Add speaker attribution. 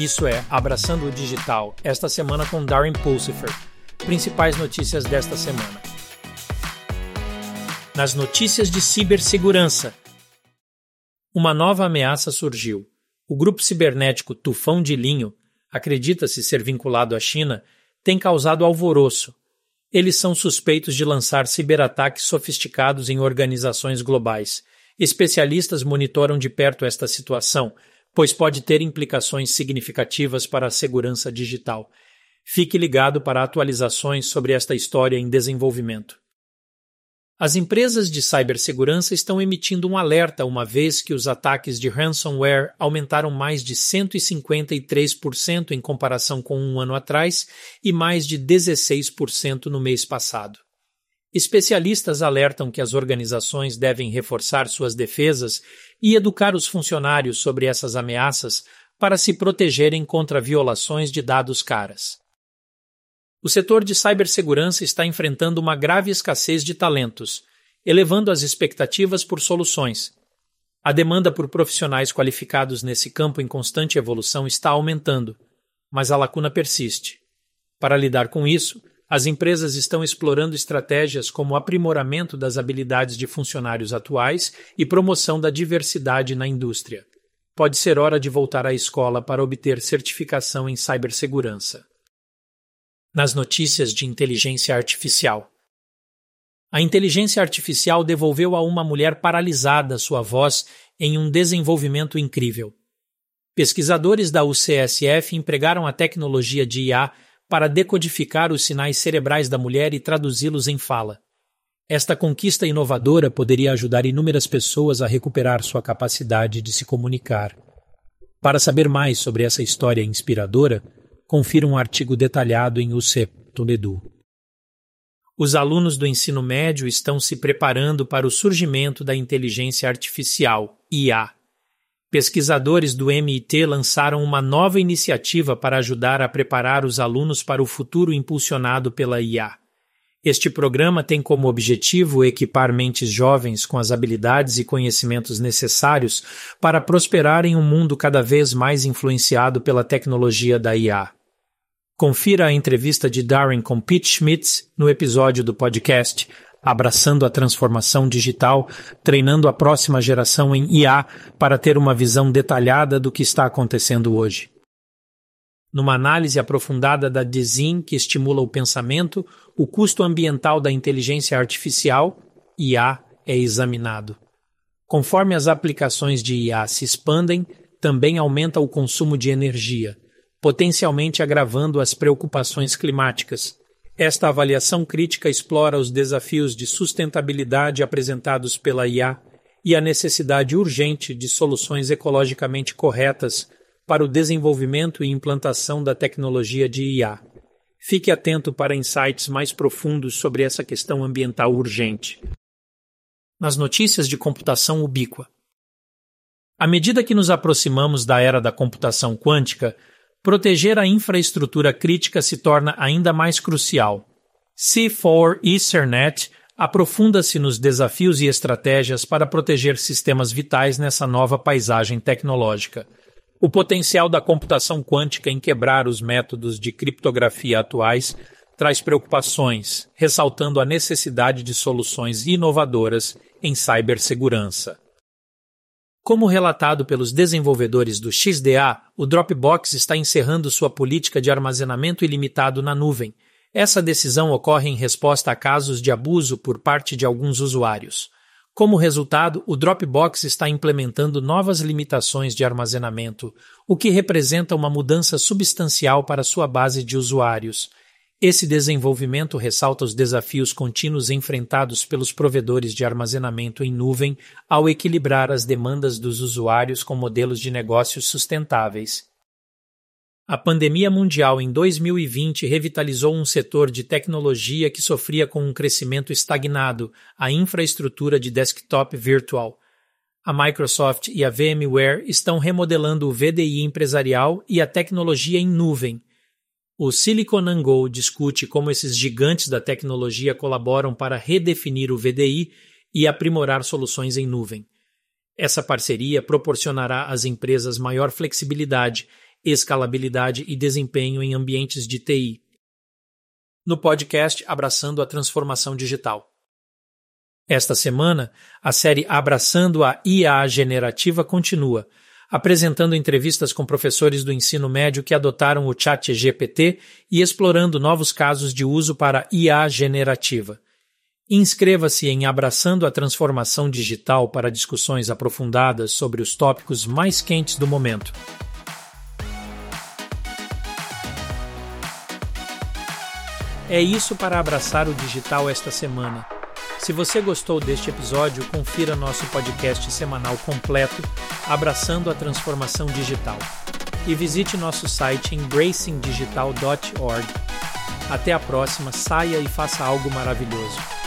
Speaker 1: Isso é Abraçando o Digital, esta semana com Darren Pulsifer. Principais notícias desta semana. Nas notícias de cibersegurança, uma nova ameaça surgiu. O grupo cibernético Tufão de Linho, acredita-se ser vinculado à China, tem causado alvoroço. Eles são suspeitos de lançar ciberataques sofisticados em organizações globais. Especialistas monitoram de perto esta situação, pois pode ter implicações significativas para a segurança digital. Fique ligado para atualizações sobre esta história em desenvolvimento. As empresas de cibersegurança estão emitindo um alerta uma vez que os ataques de ransomware aumentaram mais de 153% em comparação com um ano atrás e mais de 16% no mês passado. Especialistas alertam que as organizações devem reforçar suas defesas e educar os funcionários sobre essas ameaças para se protegerem contra violações de dados caras. O setor de cibersegurança está enfrentando uma grave escassez de talentos, elevando as expectativas por soluções. A demanda por profissionais qualificados nesse campo em constante evolução está aumentando, mas a lacuna persiste. Para lidar com isso, as empresas estão explorando estratégias como aprimoramento das habilidades de funcionários atuais e promoção da diversidade na indústria. Pode ser hora de voltar à escola para obter certificação em cibersegurança. Nas notícias de inteligência artificial. A inteligência artificial devolveu a uma mulher paralisada sua voz em um desenvolvimento incrível. Pesquisadores da UCSF empregaram a tecnologia de IA para decodificar os sinais cerebrais da mulher e traduzi-los em fala. Esta conquista inovadora poderia ajudar inúmeras pessoas a recuperar sua capacidade de se comunicar. Para saber mais sobre essa história inspiradora, confira um artigo detalhado em UCE.edu. Os alunos do ensino médio estão se preparando para o surgimento da inteligência artificial, IA, Pesquisadores do MIT lançaram uma nova iniciativa para ajudar a preparar os alunos para o futuro impulsionado pela IA. Este programa tem como objetivo equipar mentes jovens com as habilidades e conhecimentos necessários para prosperar em um mundo cada vez mais influenciado pela tecnologia da IA. Confira a entrevista de Darren com Pete Schmitz no episódio do podcast abraçando a transformação digital, treinando a próxima geração em IA para ter uma visão detalhada do que está acontecendo hoje. Numa análise aprofundada da design que estimula o pensamento, o custo ambiental da inteligência artificial, IA, é examinado. Conforme as aplicações de IA se expandem, também aumenta o consumo de energia, potencialmente agravando as preocupações climáticas, esta avaliação crítica explora os desafios de sustentabilidade apresentados pela IA e a necessidade urgente de soluções ecologicamente corretas para o desenvolvimento e implantação da tecnologia de IA. Fique atento para insights mais profundos sobre essa questão ambiental urgente. Nas notícias de computação ubíqua. À medida que nos aproximamos da era da computação quântica, proteger a infraestrutura crítica se torna ainda mais crucial. C4 Ethernet aprofunda-se nos desafios e estratégias para proteger sistemas vitais nessa nova paisagem tecnológica. O potencial da computação quântica em quebrar os métodos de criptografia atuais traz preocupações, ressaltando a necessidade de soluções inovadoras em cibersegurança. Como relatado pelos desenvolvedores do XDA, o Dropbox está encerrando sua política de armazenamento ilimitado na nuvem. Essa decisão ocorre em resposta a casos de abuso por parte de alguns usuários. Como resultado, o Dropbox está implementando novas limitações de armazenamento, o que representa uma mudança substancial para sua base de usuários. Esse desenvolvimento ressalta os desafios contínuos enfrentados pelos provedores de armazenamento em nuvem ao equilibrar as demandas dos usuários com modelos de negócios sustentáveis. A pandemia mundial em 2020 revitalizou um setor de tecnologia que sofria com um crescimento estagnado, a infraestrutura de desktop virtual. A Microsoft e a VMware estão remodelando o VDI empresarial e a tecnologia em nuvem o Silicon Go discute como esses gigantes da tecnologia colaboram para redefinir o VDI e aprimorar soluções em nuvem. Essa parceria proporcionará às empresas maior flexibilidade, escalabilidade e desempenho em ambientes de TI. No podcast Abraçando a Transformação Digital. Esta semana, a série Abraçando a IA Generativa continua, apresentando entrevistas com professores do ensino médio que adotaram o Chat GPT e explorando novos casos de uso para IA generativa. Inscreva-se em Abraçando a Transformação Digital para discussões aprofundadas sobre os tópicos mais quentes do momento. É isso para abraçar o digital esta semana. Se você gostou deste episódio, confira nosso podcast semanal completo Abraçando a Transformação Digital e visite nosso site embracingdigital.org. Até a próxima, saia e faça algo maravilhoso.